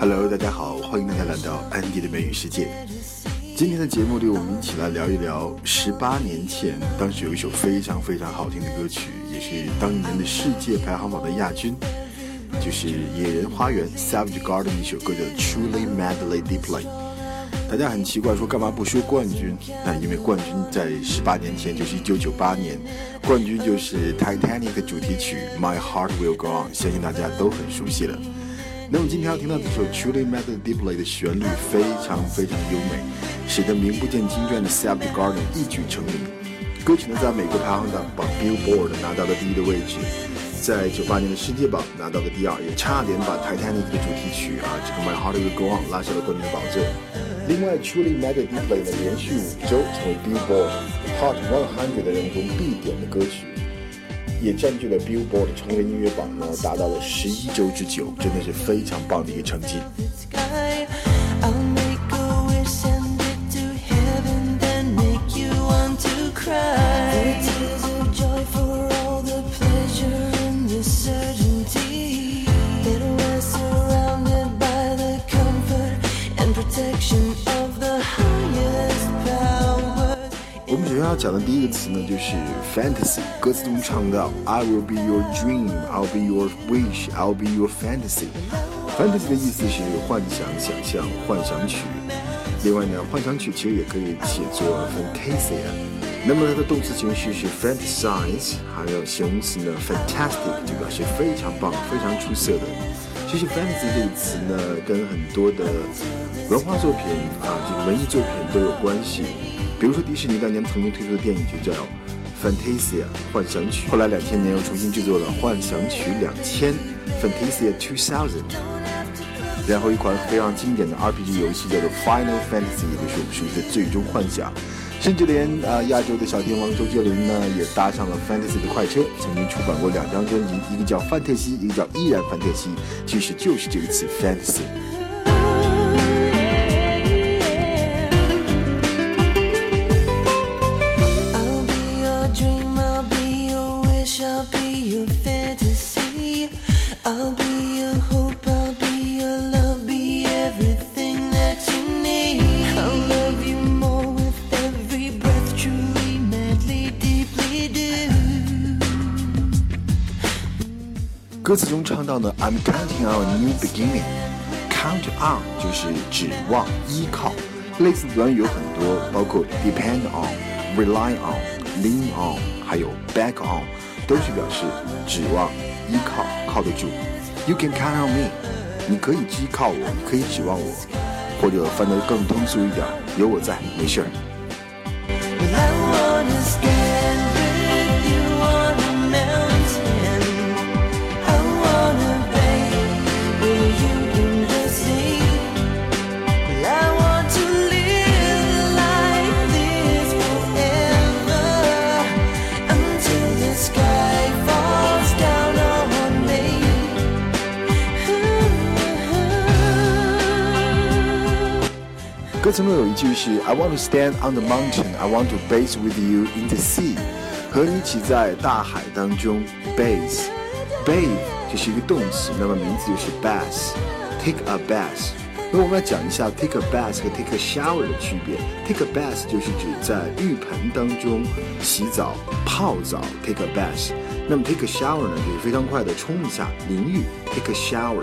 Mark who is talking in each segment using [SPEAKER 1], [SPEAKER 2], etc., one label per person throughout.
[SPEAKER 1] Hello，大家好，欢迎大家来到安迪的美语世界。今天的节目里，我们一起来聊一聊十八年前，当时有一首非常非常好听的歌曲，也是当年的世界排行榜的亚军，就是野人花园 Savage Garden 一首歌叫 Truly Madly Deeply。大家很奇怪，说干嘛不说冠军？那因为冠军在十八年前，就是一九九八年，冠军就是 Titanic 主题曲 My Heart Will Go On，相信大家都很熟悉了。那么今天要听到这首 Truly Madly Deeply 的旋律非常非常优美，使得名不见经传的 Savage Garden 一举成名。歌曲呢，在美国排行榜 Billboard 拿到了第一的位置，在九八年的世界榜拿到了第二，也差点把 Titanic 的主题曲啊这个 My Heart Will Go On 拉下了冠军的宝座。另外，Truly Madly Deeply 呢，连续五周成为 Billboard Hot 100的人中必点的歌曲。也占据了 Billboard 成人音乐榜呢，达到了十一周之久，真的是非常棒的一个成绩。要讲的第一个词呢，就是 fantasy。歌词中唱到，I will be your dream, I'll be your wish, I'll be your fantasy。fantasy 的意思是幻想、想象、幻想曲。另外呢，幻想曲其实也可以写作 fantasia。那么它的动词形式是 fantasize，还有形容词呢 fantastic，就表示非常棒、非常出色的。其实 fantasy 这个词呢，跟很多的文化作品啊，这个文艺作品都有关系。比如说，迪士尼当年曾经推出的电影就叫《Fantasia 幻想曲》，后来两千年又重新制作了《幻想曲两千》（Fantasia Two Thousand）。然后一款非常经典的 RPG 游戏叫做《Final Fantasy》，也就是我们熟悉的《最终幻想》。甚至连啊亚洲的小天王周杰伦呢，也搭上了 Fantasy 的快车，曾经出版过两张专辑，一个叫《范特西》，一个叫《依然范特西》，其实就是这个词 Fantasy。歌词中唱到呢，I'm counting on a new beginning。Count on 就是指望、依靠，类似的短语有很多，包括 depend on、rely on、lean on，还有 back on，都是表示指望、依靠、靠得住。You can count on me，你可以依靠我，你可以指望我，或者翻得更通俗一点，有我在，没事儿。歌词中有一句是 "I want to stand on the mountain, I want to bathe with you in the sea"，和你一起在大海当中 bathe，bathe 就是一个动词，那么名词就是 bath，take a bath。那我们来讲一下 take a bath 和 take a shower 的区别。take a bath 就是指在浴盆当中洗澡、泡澡，take a bath。那么 take a shower 呢，就是非常快的冲一下，淋浴，take a shower。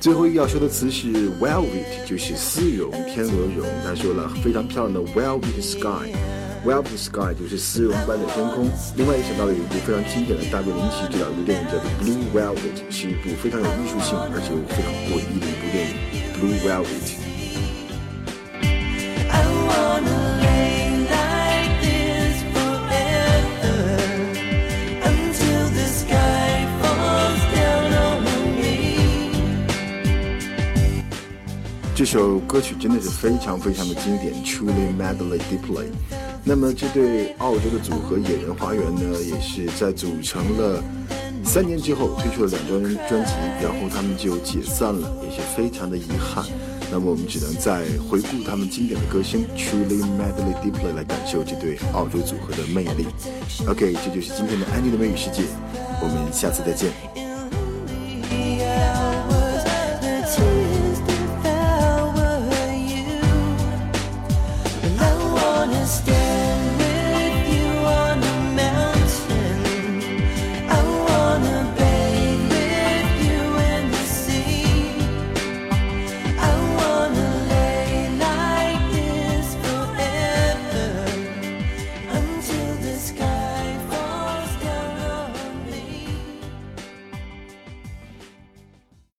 [SPEAKER 1] 最后一个要说的词是 velvet，就是丝绒、天鹅绒。他说了非常漂亮的 velvet sky，velvet sky 就是丝绒般的天空。另外也想到了一部非常经典的大卫林奇执导的电影叫做 Blue Velvet，是一部非常有艺术性而且又非常诡异的一部电影 Blue Velvet。这首歌曲真的是非常非常的经典，Truly Madly Deeply。那么这对澳洲的组合野人花园呢，也是在组成了三年之后推出了两张专辑，然后他们就解散了，也是非常的遗憾。那么我们只能在回顾他们经典的歌声，Truly Madly Deeply 来感受这对澳洲组合的魅力。OK，这就是今天的安妮的美语世界，我们下次再见。